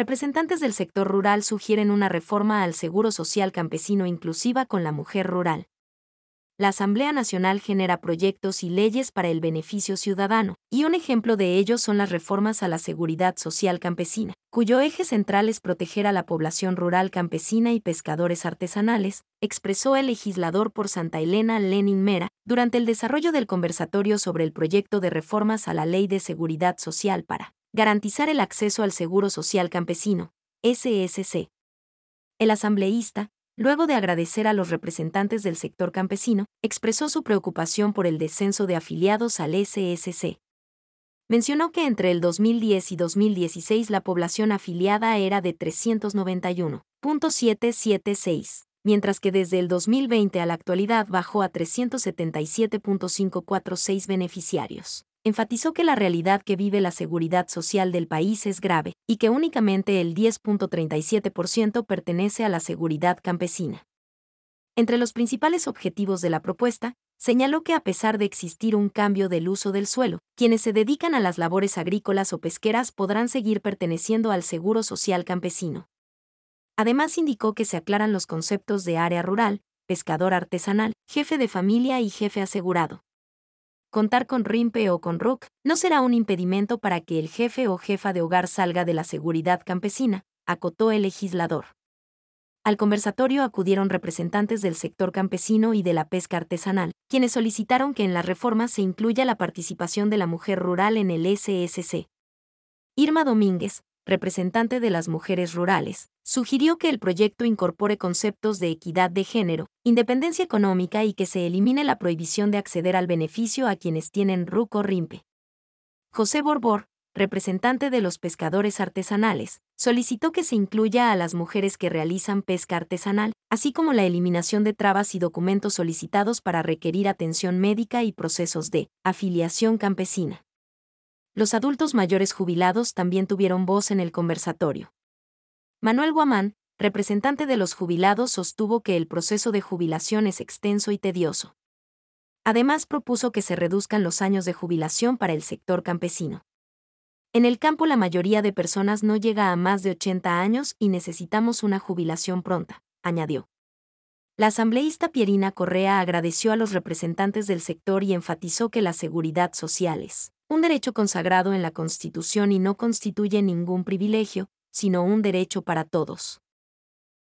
representantes del sector rural sugieren una reforma al Seguro Social Campesino inclusiva con la mujer rural. La Asamblea Nacional genera proyectos y leyes para el beneficio ciudadano, y un ejemplo de ello son las reformas a la seguridad social campesina, cuyo eje central es proteger a la población rural campesina y pescadores artesanales, expresó el legislador por Santa Elena Lenin Mera durante el desarrollo del conversatorio sobre el proyecto de reformas a la Ley de Seguridad Social para garantizar el acceso al Seguro Social Campesino, SSC. El asambleísta, luego de agradecer a los representantes del sector campesino, expresó su preocupación por el descenso de afiliados al SSC. Mencionó que entre el 2010 y 2016 la población afiliada era de 391.776, mientras que desde el 2020 a la actualidad bajó a 377.546 beneficiarios enfatizó que la realidad que vive la seguridad social del país es grave y que únicamente el 10.37% pertenece a la seguridad campesina. Entre los principales objetivos de la propuesta, señaló que a pesar de existir un cambio del uso del suelo, quienes se dedican a las labores agrícolas o pesqueras podrán seguir perteneciendo al Seguro Social Campesino. Además indicó que se aclaran los conceptos de área rural, pescador artesanal, jefe de familia y jefe asegurado contar con RIMPE o con RUC no será un impedimento para que el jefe o jefa de hogar salga de la seguridad campesina, acotó el legislador. Al conversatorio acudieron representantes del sector campesino y de la pesca artesanal, quienes solicitaron que en la reforma se incluya la participación de la mujer rural en el SSC. Irma Domínguez, representante de las mujeres rurales, sugirió que el proyecto incorpore conceptos de equidad de género, independencia económica y que se elimine la prohibición de acceder al beneficio a quienes tienen RUC o RIMPE. José Borbor, representante de los pescadores artesanales, solicitó que se incluya a las mujeres que realizan pesca artesanal, así como la eliminación de trabas y documentos solicitados para requerir atención médica y procesos de afiliación campesina los adultos mayores jubilados también tuvieron voz en el conversatorio. Manuel Guamán, representante de los jubilados, sostuvo que el proceso de jubilación es extenso y tedioso. Además, propuso que se reduzcan los años de jubilación para el sector campesino. En el campo la mayoría de personas no llega a más de 80 años y necesitamos una jubilación pronta, añadió. La asambleísta Pierina Correa agradeció a los representantes del sector y enfatizó que la seguridad social es un derecho consagrado en la Constitución y no constituye ningún privilegio, sino un derecho para todos.